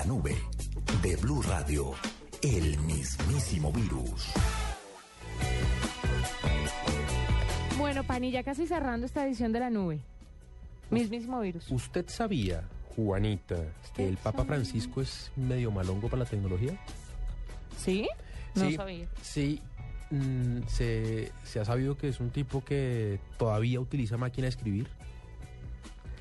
La nube de Blue Radio, el mismísimo virus. Bueno, Pani, ya casi cerrando esta edición de la nube. Mismísimo virus. ¿Usted sabía, Juanita, que el Papa Francisco es medio malongo para la tecnología? ¿Sí? No sí, sabía. Sí, mm, se, se ha sabido que es un tipo que todavía utiliza máquina de escribir,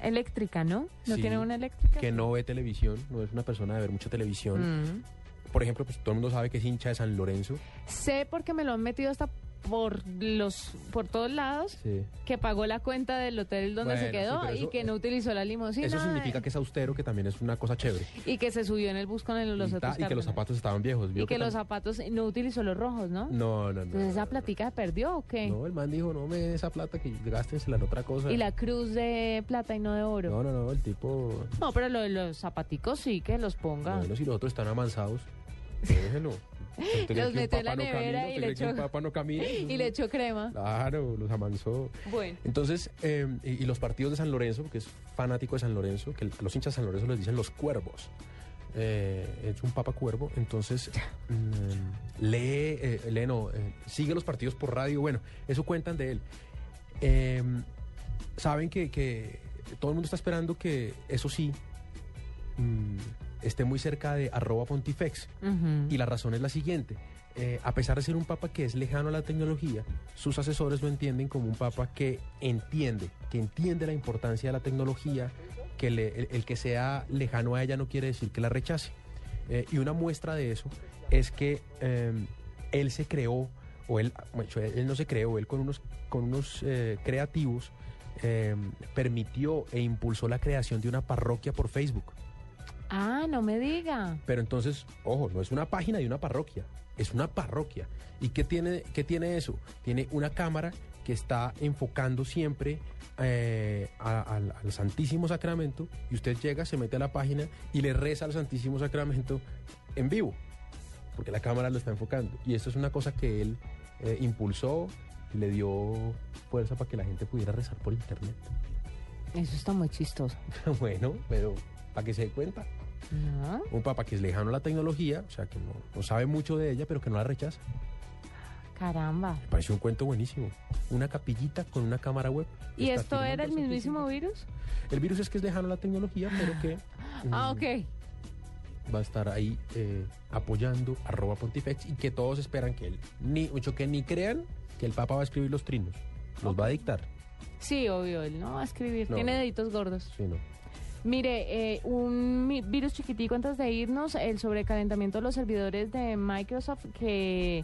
Eléctrica, ¿no? ¿No Sí, tiene una eléctrica? que no ve televisión, no es una persona de ver mucha televisión. Mm. Por ejemplo, pues todo el mundo sabe que es hincha de San Lorenzo. Sé porque me lo han metido hasta por los por todos lados Sí. que pagó la cuenta del hotel donde se sí, quedó y que no utilizó la limusina Eso significa que es austero, que también es una cosa chévere. y que se subió en el bus con el- los y, otros ta- y que los zapatos estaban viejos. ¿vio y que los zapatos no utilizó los rojos, ¿no? No, no, no. Entonces no, esa no. platica se perdió o qué? No, el man dijo, no me dé esa plata, que gástensela en otra cosa. Y la cruz de plata y no de oro. No, no, no, el tipo... No, pero lo de los zapaticos sí que los ponga. Bueno, si los otros están amansados, déjelo. ¿Usted cree Los que metió en la no nevera y ¿Usted le que echó- no camina? Y le echó crema. Claro, los amansó. Bueno. Entonces, eh, y, y los partidos de San Lorenzo, porque es fanático de San Lorenzo, que los hinchas de San Lorenzo les dicen los cuervos. Eh, es un papa cuervo, entonces mm, lee, eh, lee no, eh, sigue los partidos por radio, bueno, eso cuentan de él. Eh, Saben que, que todo el mundo está esperando que, eso sí, mm, esté muy cerca de arroba pontifex. Y la razón es la siguiente. eh, a pesar de ser un papa que es lejano a la tecnología, sus asesores lo entienden como un papa que entiende, que entiende la importancia de la tecnología, que le- el, el que sea lejano a ella no quiere decir que la rechace. Eh, y una muestra de eso es que eh, él se creó, o él, bueno, él no se creó, él con unos, con unos eh, creativos eh, permitió e impulsó la creación de una parroquia por Facebook. Ah, no me diga. Pero entonces, ojo, no es una página de una parroquia, es una parroquia. ¿Y qué tiene, qué tiene eso? Tiene una cámara que está enfocando siempre eh, a- al, al Santísimo Sacramento y usted llega, se mete a la página y le reza al Santísimo Sacramento en vivo, porque la cámara lo está enfocando. Y esto es una cosa que él eh, impulsó y le dio fuerza para que la gente pudiera rezar por internet. Eso está muy chistoso. bueno, pero para que se dé cuenta. ¿No? Un papá que es lejano a la tecnología, o sea, que no, no sabe mucho de ella, pero que no la rechaza. Caramba. Me pareció un cuento buenísimo. Una capillita con una cámara web. ¿Y esto era el mismísimo virus? El virus es que es lejano a la tecnología, pero que Ah, mm, ok. va a estar ahí eh, apoyando arroba pontifex y que todos esperan que él, ni mucho que ni crean que el Papa va a escribir los trinos. Los va a dictar. Sí, obvio, él no va a escribir. No. Tiene deditos gordos. Sí, no. Mire, eh, un virus chiquitico antes de irnos, el sobrecalentamiento de los servidores de Microsoft, que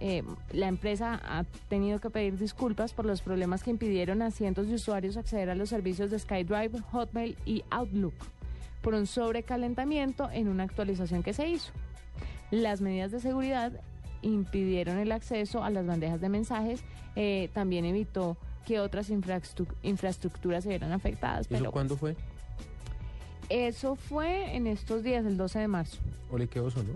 eh, la empresa ha tenido que pedir disculpas por los problemas que impidieron a cientos de usuarios acceder a los servicios de SkyDrive, Hotmail y Outlook por un sobrecalentamiento en una actualización que se hizo. Las medidas de seguridad impidieron el acceso a las bandejas de mensajes, eh, también evitó que otras infraestru- infraestructuras se vieran afectadas. ¿Eso Pero cuándo fue? Eso fue en estos días, el 12 de marzo. Ole, qué oso, ¿no?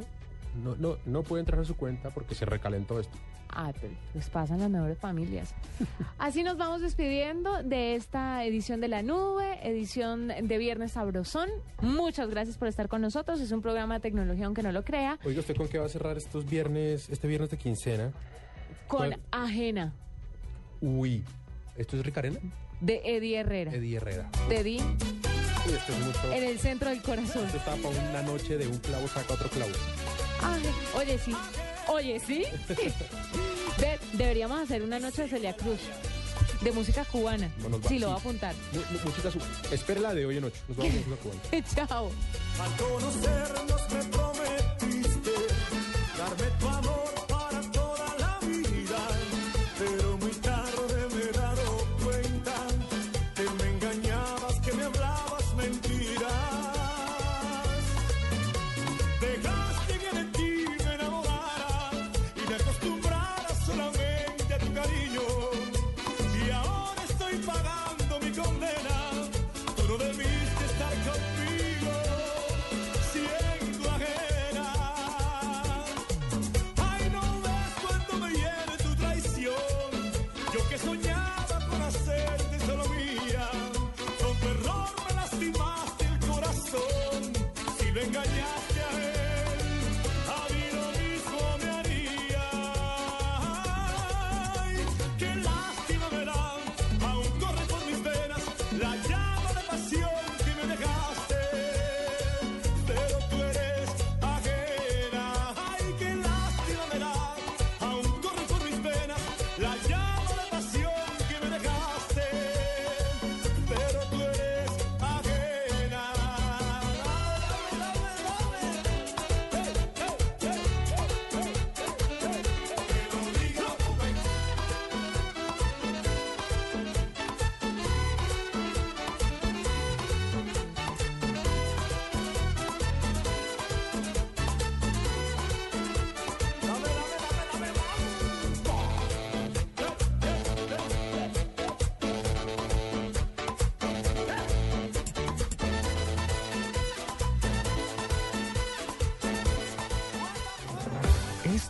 No, no, no puede entrar a su cuenta porque se recalentó esto. Ay, pero pues pasan las mejores familias. Así nos vamos despidiendo de esta edición de La Nube, edición de Viernes Sabrosón. Muchas gracias por estar con nosotros. Es un programa de tecnología, aunque no lo crea, Oiga, ¿usted con qué va a cerrar estos viernes, este viernes de quincena? con ¿Cuál? Ajena, Uy, ¿esto es Ricarena? de Eddie Herrera. Eddie Herrera. Te di Uy, esto es mucho. en el centro del corazón. Esto está para una noche de un clavo saca otro clavo. Ay, oye, sí. Oye, sí. Ve, deberíamos hacer una noche de Celia Cruz. De música cubana. No nos va- Sí, lo sí. voy a apuntar. Mu- Música su... Espere la de hoy en noche. Nos vamos a música cubana. Chao.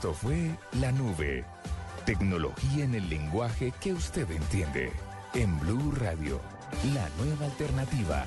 Esto fue La Nube. Tecnología en el lenguaje que usted entiende. En Blue Radio, la nueva alternativa.